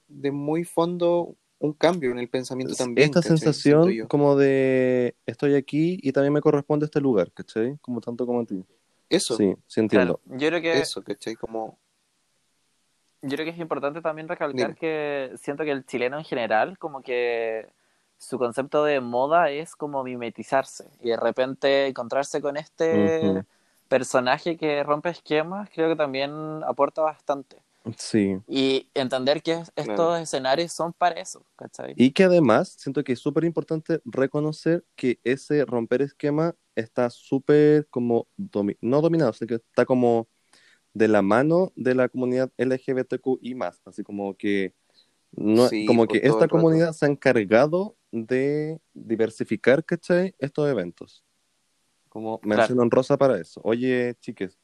de muy fondo un cambio en el pensamiento también. Esta ¿cachai? sensación como de estoy aquí y también me corresponde este lugar, ¿cachai? Como tanto como a ti. Eso, Sí, sí entiendo. Claro. Yo creo que eso, ¿cachai? Como, Yo creo que es importante también recalcar Dime. que siento que el chileno en general como que su concepto de moda es como mimetizarse y de repente encontrarse con este personaje que rompe esquemas, creo que también aporta bastante. Sí. Y entender que estos escenarios son para eso, ¿cachai? Y que además siento que es súper importante reconocer que ese romper esquema está súper como, no dominado, sino que está como de la mano de la comunidad LGBTQI más, así como que, no, como que esta comunidad se ha encargado de diversificar, ¿cachai? Estos eventos. Como menciono en rosa para eso. Oye, chiques,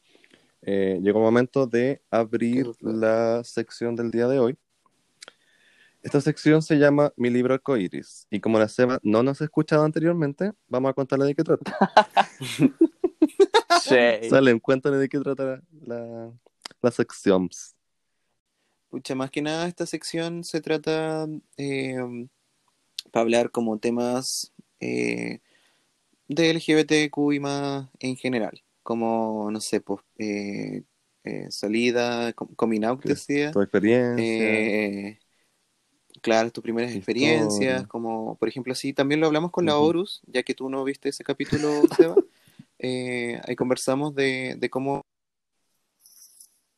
eh, llegó el momento de abrir la sección del día de hoy. Esta sección se llama Mi libro arcoiris. Y como la Seba no nos ha escuchado anteriormente, vamos a contarle de qué trata. sí. Salen, cuéntale de qué trata la, la sección. Pucha, más que nada esta sección se trata eh, para hablar como temas eh, de LGBTQ y más en general como, no sé, pues, eh, eh, salida, coming out, decía. Tu experiencia. Eh, claro, tus primeras experiencias, como, por ejemplo, así, también lo hablamos con la Horus, ya que tú no viste ese capítulo, Seba. ahí conversamos de, de cómo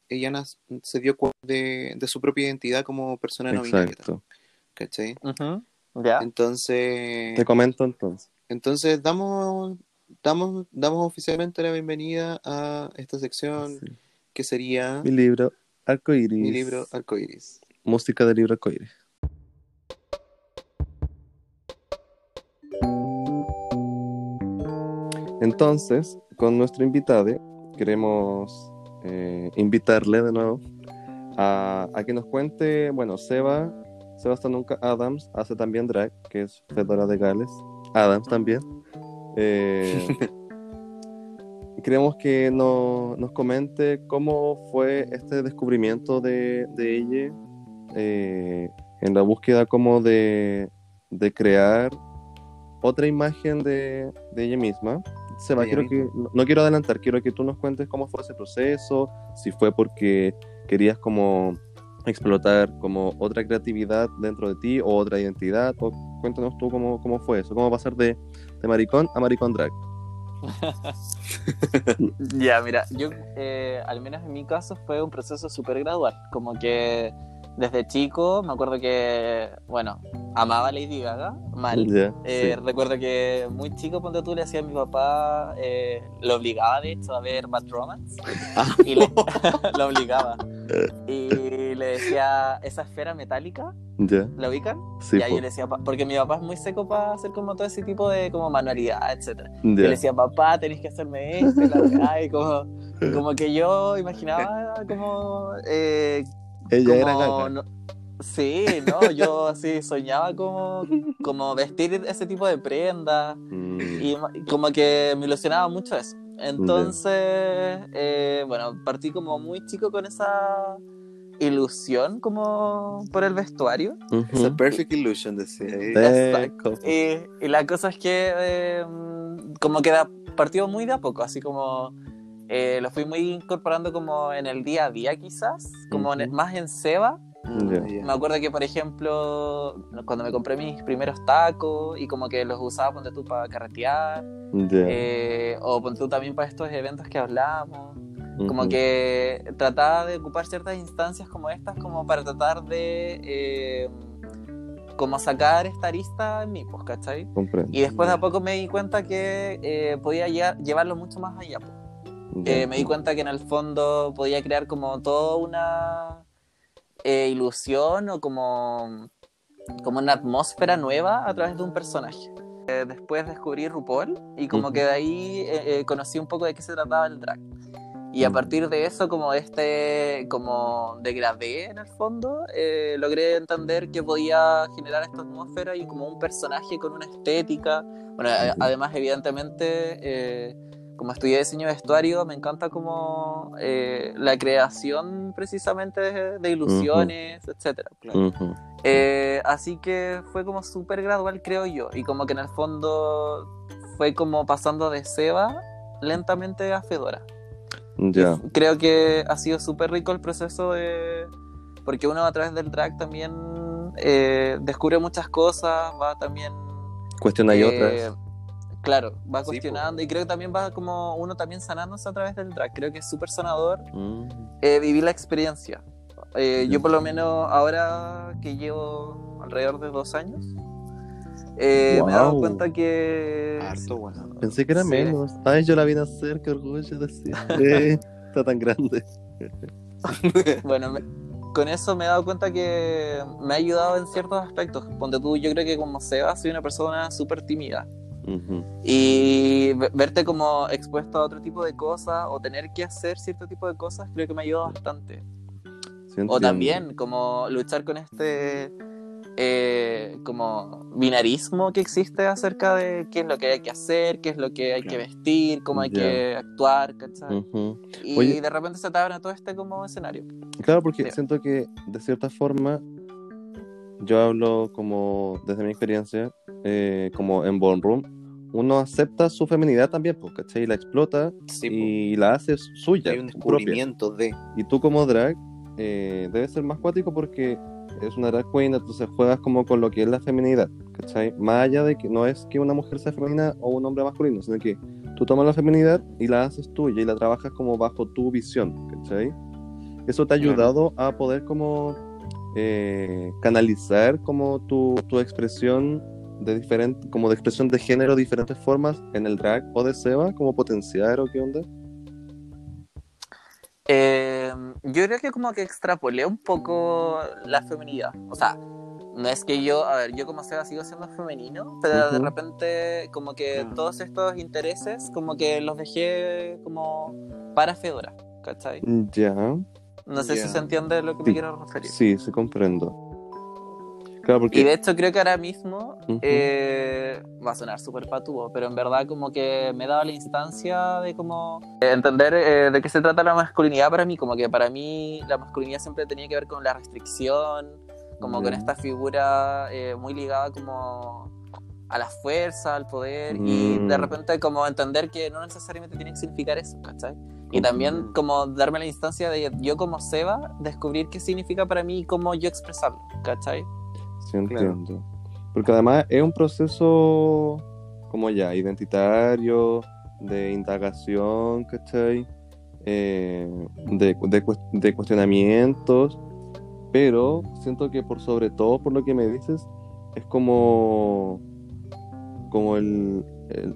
ella se dio cuenta de, su propia identidad como persona no binaria. ¿Cachai? Entonces. Te comento entonces. Entonces, damos damos, damos oficialmente la bienvenida a esta sección que sería... Mi libro Arcoiris. Mi libro Arcoiris. Música del libro Arcoiris. Entonces, con nuestro invitado, queremos eh, invitarle de nuevo a, que nos cuente, bueno, Seba, Sebastián Nunca Adams hace también drag, que es Fedora de Gales. Adams también. Eh, queremos que nos comente cómo fue este descubrimiento de, ella eh, en la búsqueda como de, crear otra imagen de, ella misma. Seba, quiero que, no, quiero adelantar, quiero que tú nos cuentes cómo fue ese proceso, si fue porque querías como explotar como otra creatividad dentro de ti o otra identidad, o cuéntanos tú cómo, cómo fue eso, cómo pasar de, de maricón a maricón drag. ya, mira, yo, eh, al menos en mi caso, fue un proceso súper gradual. Como que desde chico, me acuerdo que, bueno, amaba Lady Gaga, mal. Eh, recuerdo que muy chico, cuando tú le hacía a mi papá, eh, lo obligaba de hecho a ver Bad Romance. Ah. y le, lo obligaba. Y le decía, esa esfera metálica, ¿la ubican? Sí. Y ahí yo le decía, porque mi papá es muy seco para hacer como todo ese tipo de como manualidad, etc. Y le decía, papá, tenés que hacerme esto, y como, como que yo imaginaba como eh, ella era gaga. sí, no, yo así soñaba como, como vestir ese tipo de prenda mm. y como que me ilusionaba mucho eso. Entonces, eh, bueno, partí como muy chico con esa ilusión como por el vestuario. Esa perfect illusion, decía. Exacto. Y, la cosa es que em, como que partió muy de a poco, así como eh, lo fui muy incorporando como en el día a día quizás, como más en Seba. Me acuerdo que, por ejemplo, cuando me compré mis primeros tacos y como que los usaba, ponte tú, para carretear, eh, o ponte tú también para estos eventos que hablamos, como que trataba de ocupar ciertas instancias como estas como para tratar de... Eh, como sacar esta arista en mí, pues, ¿cachai? Y después de a poco me di cuenta que podía llevarlo mucho más allá, pues. Eh, me di cuenta que en el fondo podía crear como toda una eh, ilusión o como, como una atmósfera nueva a través de un personaje. Eh, después descubrí RuPaul y como que de ahí conocí un poco de qué se trataba el drag. Y a partir de eso, como este, como degradé en el fondo, logré entender que podía generar esta atmósfera y como un personaje con una estética. Bueno, además, evidentemente, como estudié diseño de vestuario, me encanta como eh, la creación precisamente de, ilusiones, etcétera. Eh, así que fue como súper gradual, creo yo, y como que en el fondo fue como pasando de Seba lentamente a Fedora. Ya. Creo que ha sido súper rico el proceso de... Porque uno a través del drag también eh, descubre muchas cosas, va también Cuestiona y otras. Claro, va cuestionando y creo que también va como uno también sanándose a través del drag. Creo que es súper sanador mm. vivir la experiencia. yo por lo menos ahora que llevo alrededor de dos años, eh, me he dado cuenta que. Pensé que era menos. Ay, yo la vi nacer, qué orgullo decir. Eh, está tan grande. bueno, con eso me he dado cuenta que me ha ayudado en ciertos aspectos. Ponte tú, yo creo que como Seba soy una persona súper tímida. Y verte como expuesto a otro tipo de cosas o tener que hacer cierto tipo de cosas creo que me ha ayudado bastante. o también como luchar con este eh, como binarismo que existe acerca de qué es lo que hay que hacer, qué es lo que hay que vestir, cómo hay que actuar, ¿cachai? Y de repente se te abre todo este como escenario. Claro, porque siento que de cierta forma yo hablo como desde mi experiencia, eh, como en Room uno acepta su feminidad también, pues, ¿cachai? Y la explota y la hace suya. Hay un descubrimiento de. Y tú como drag eh, debe ser más cuático porque es una drag queen, entonces juegas como con lo que es la feminidad, ¿cachai? Más allá de que no es que una mujer sea femenina o un hombre masculino, sino que tú tomas la feminidad y la haces tuya y la trabajas como bajo tu visión, ¿cachai? Eso te ha ayudado a poder como eh, canalizar como tu, tu expresión de diferente, como de expresión de género, diferentes formas en el drag o de Seba, como potenciar o qué onda. Eh, yo creo que como que extrapolé un poco la feminidad. O sea, no es que yo, a ver, yo como sea sigo siendo femenino, pero de repente como que ah. todos estos intereses como que los dejé como para Fedora, ¿cachai? Ya. No sé si se entiende lo que me quiero referir. Sí, se comprendo. Y de hecho creo que ahora mismo eh, va a sonar súper patuo, pero en verdad como que me he dado la instancia de como entender eh, de qué se trata la masculinidad para mí, como que para mí la masculinidad siempre tenía que ver con la restricción, como con esta figura eh, muy ligada como a la fuerza, al poder, y de mm. repente como entender que no necesariamente tiene que significar eso, ¿cachai? Y también como darme la instancia de yo como Seba, descubrir qué significa para mí y cómo yo expresarlo, ¿cachai? Sí, entiendo. Porque además es un proceso como ya identitario, de indagación, ¿cachai? Eh, de, de, cuestionamientos, pero siento que por sobre todo, por lo que me dices, es como, como el,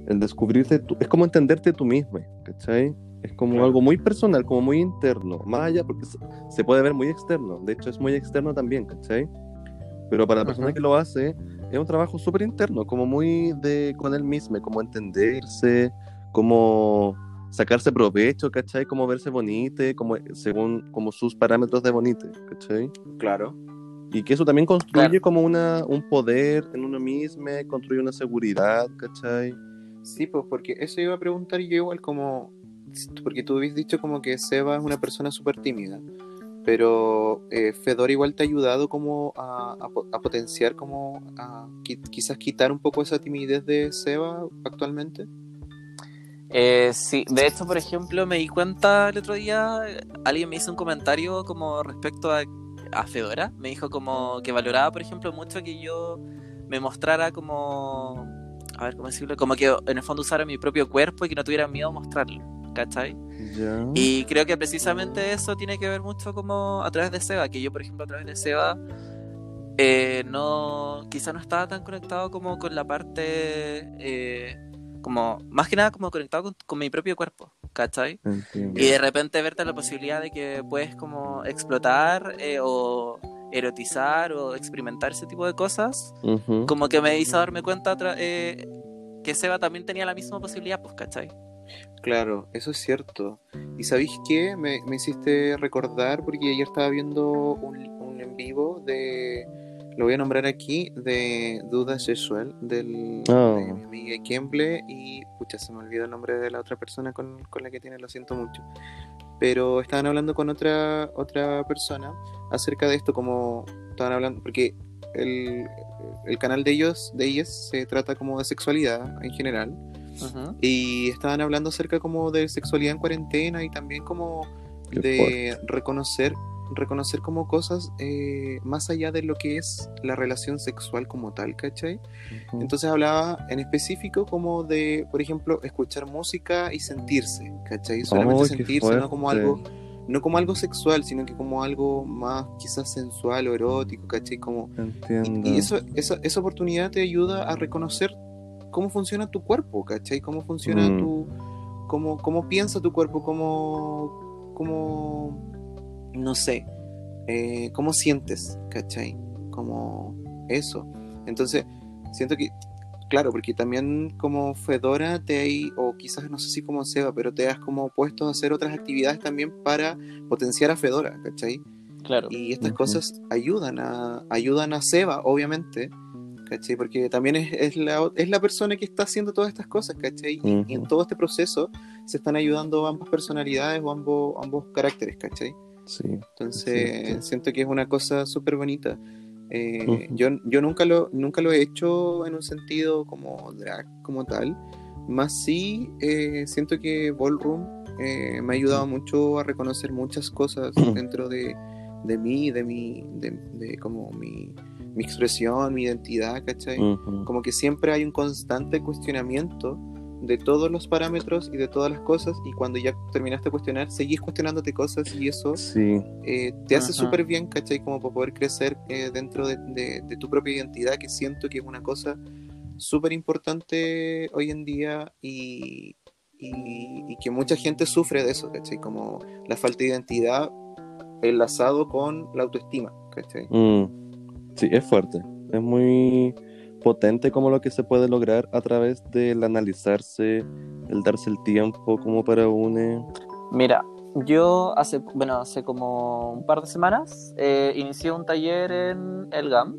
el, descubrirte, es como entenderte tú mismo, ¿cachai? Es como algo muy personal, como muy interno, más allá, porque se, se, puede ver muy externo, de hecho es muy externo también, ¿cachai? Pero para la persona que lo hace, es un trabajo súper interno, como muy de con él mismo, como entenderse, como sacarse provecho, ¿cachai? Como verse bonito, como según como sus parámetros de bonito, ¿cachai? Claro. Y que eso también construye como una, un poder en uno mismo, construye una seguridad, ¿cachai? Sí, pues porque eso iba a preguntar yo igual como, porque tú habías dicho como que Seba es una persona súper tímida pero eh, Fedor igual te ha ayudado como a, potenciar, como a quizás quitar un poco esa timidez de Seba actualmente. Eh, sí, de hecho, por ejemplo, me di cuenta el otro día, alguien me hizo un comentario como respecto a, a Fedora, me dijo como que valoraba, por ejemplo, mucho que yo me mostrara como, a ver, ¿cómo decirlo? Como que en el fondo usara mi propio cuerpo y que no tuviera miedo a mostrarlo, ¿cachai? Y creo que precisamente eso tiene que ver mucho como a través de Seba, que yo por ejemplo a través de Seba eh, no, quizá no estaba tan conectado como con la parte, eh, como más que nada como conectado con, mi propio cuerpo, ¿cachai? Y de repente verte la posibilidad de que puedes como explotar eh, o erotizar o experimentar ese tipo de cosas, como que me hizo darme cuenta que Seba también tenía la misma posibilidad, pues, ¿cachai? Claro, eso es cierto. ¿Y sabéis qué? Me, hiciste recordar porque ayer estaba viendo un, en vivo de, lo voy a nombrar aquí, de Duda Sexual, del, oh. de mi amiga Kemble y, pucha, se me olvidó el nombre de la otra persona con, la que tiene, lo siento mucho. Pero estaban hablando con otra, otra persona acerca de esto, como estaban hablando, porque el, el canal de ellos, de ellas, se trata como de sexualidad en general y estaban hablando acerca como de sexualidad en cuarentena y también como de reconocer reconocer como cosas eh, más allá de lo que es la relación sexual como tal, ¿cachai? Entonces hablaba en específico como de, por ejemplo, escuchar música y sentirse, ¿cachai? Solamente sentirse, no como algo no como algo sexual, sino que como algo más quizás sensual o erótico, ¿cachai? Como, Y, eso, esa, esa oportunidad te ayuda a reconocer cómo funciona tu cuerpo, ¿cachai? Cómo funciona mm. tu... Cómo, cómo piensa tu cuerpo, cómo... cómo no sé, eh, cómo sientes, ¿cachai? Como eso. Entonces, siento que claro, porque también como Fedora te hay, o quizás no sé si como Seba, pero te has como puesto a hacer otras actividades también para potenciar a Fedora, ¿cachai? Claro. Y estas cosas ayudan a, ayudan a Seba, obviamente, ¿cachai? Porque también es, es, la, es la persona que está haciendo todas estas cosas, ¿cachai? y, en todo este proceso se están ayudando ambas personalidades o ambos, ambos caracteres, ¿cachai? Sí. Entonces, siento que es una cosa súper bonita. Eh, yo, yo nunca lo, nunca lo he hecho en un sentido como drag como tal, más sí eh, siento que Ballroom eh, me ha ayudado mucho a reconocer muchas cosas dentro de, de mí, de mi, de, como mi, mi, expresión, mi identidad, ¿cachai? Como que siempre hay un constante cuestionamiento de todos los parámetros y de todas las cosas y cuando ya terminaste de cuestionar, seguís cuestionándote cosas y eso eh, te hace súper bien, ¿cachai? Como para poder crecer eh, dentro de, tu propia identidad, que siento que es una cosa súper importante hoy en día y, y, que mucha gente sufre de eso, ¿cachai? Como la falta de identidad enlazado con la autoestima, ¿cachai? Mm. Sí, es fuerte, es muy potente como lo que se puede lograr a través del analizarse, el darse el tiempo como para une. Mira, yo hace, bueno, hace como un par de semanas eh, inicié un taller en el GAM.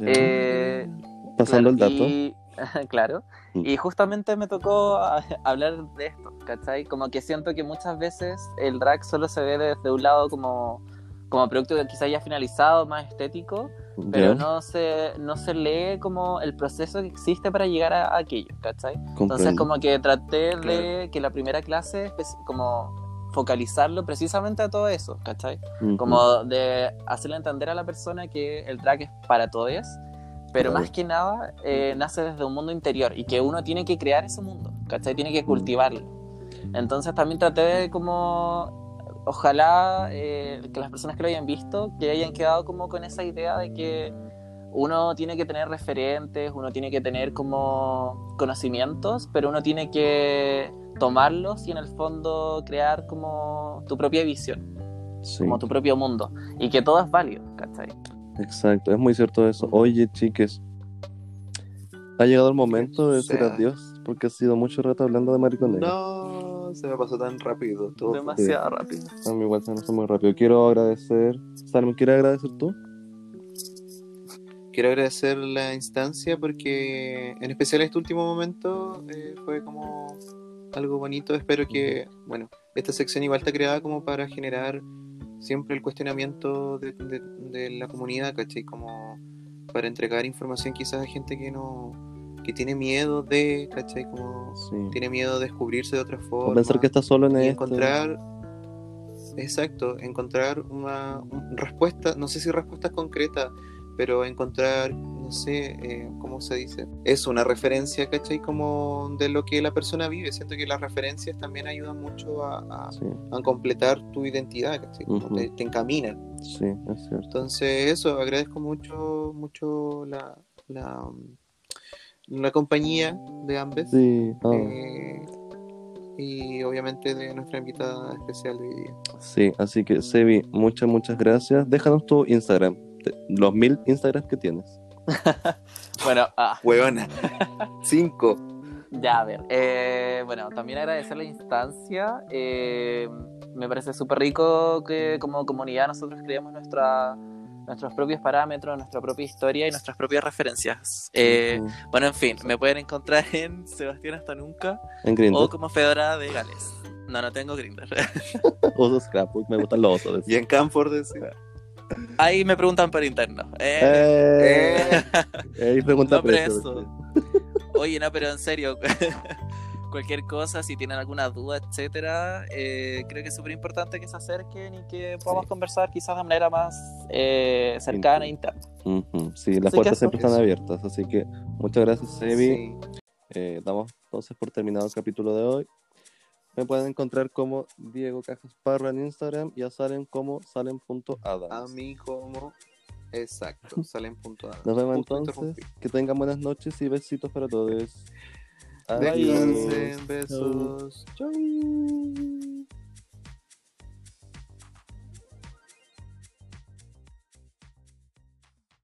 Eh, Pasando el dato. claro. Mm. Y justamente me tocó hablar de esto, ¿cachai? Como que siento que muchas veces el drag solo se ve desde un lado como, como producto que quizá ya finalizado, más estético, pero no se, no se lee como el proceso que existe para llegar a, aquello, ¿cachai? Entonces como que traté de que la primera clase, pues, como focalizarlo precisamente a todo eso, ¿cachai? Como de hacerle entender a la persona que el track es para todos, pero más que nada eh, nace desde un mundo interior y que uno tiene que crear ese mundo, ¿cachai? Tiene que cultivarlo. Entonces también traté de como ojalá eh, que las personas que lo hayan visto, que hayan quedado como con esa idea de que uno tiene que tener referentes, uno tiene que tener como conocimientos, pero uno tiene que tomarlos y en el fondo crear como tu propia visión, como tu propio mundo, y que todo es válido, ¿cachai? Exacto, es muy cierto eso. Oye, chiques, ha llegado el momento de decir adiós, porque ha sido mucho rato hablando de maricones. No se me pasó tan rápido. Todo Demasiado rápido. A mí igual se me pasó muy rápido. Quiero agradecer. ¿me quieres agradecer tú? Quiero agradecer la instancia porque, en especial este último momento, eh, fue como algo bonito. Espero que, bueno, esta sección igual está creada como para generar siempre el cuestionamiento de, de la comunidad, ¿cachai? Como para entregar información quizás a gente que no, que tiene miedo de, ¿cachai? Como tiene miedo de descubrirse de otra forma. O pensar que está solo en y encontrar, exacto, encontrar una, respuesta, no sé si respuesta concreta, pero encontrar, no sé, eh, ¿cómo se dice? Es una referencia, ¿cachai? Como de lo que la persona vive. Siento que las referencias también ayudan mucho a, a, completar tu identidad, ¿cachai? te, encaminan. Sí, es cierto. Entonces, eso, agradezco mucho, mucho la, la la compañía de ambas. Sí. Ah. Eh, y obviamente de nuestra invitada especial de hoy día. Sí, así que Sebi, muchas, muchas gracias. Déjanos tu Instagram, los mil Instagrams que tienes. bueno, ah. Huevona. Cinco. Ya, a ver. Eh, bueno, también agradecer la instancia. Eh, me parece súper rico que como comunidad nosotros creemos nuestra nuestros propios parámetros, nuestra propia historia y nuestras propias referencias. Eh, bueno, en fin, me pueden encontrar en Sebastián Hasta Nunca o como Fedora de Gales. No, no tengo Grindr. osos me gustan los osos. Y en Camford Ahí me preguntan por interno. Eh, eh. Ahí preguntan no, eso. Oye, no, pero en serio. cualquier cosa, si tienen alguna duda, etcétera, eh, creo que es súper importante que se acerquen y que podamos conversar quizás de manera más eh, cercana e interna. Sí, las puertas siempre están abiertas, así que muchas gracias, Sebi. Eh, damos entonces por terminado el capítulo de hoy. Me pueden encontrar como Diego Cajas Parra en Instagram y a Salen como salen.adams. A mí como Exacto, salen.adams. Nos vemos entonces. Que tengan buenas noches y besitos para todos. Descansen, besos. Chau.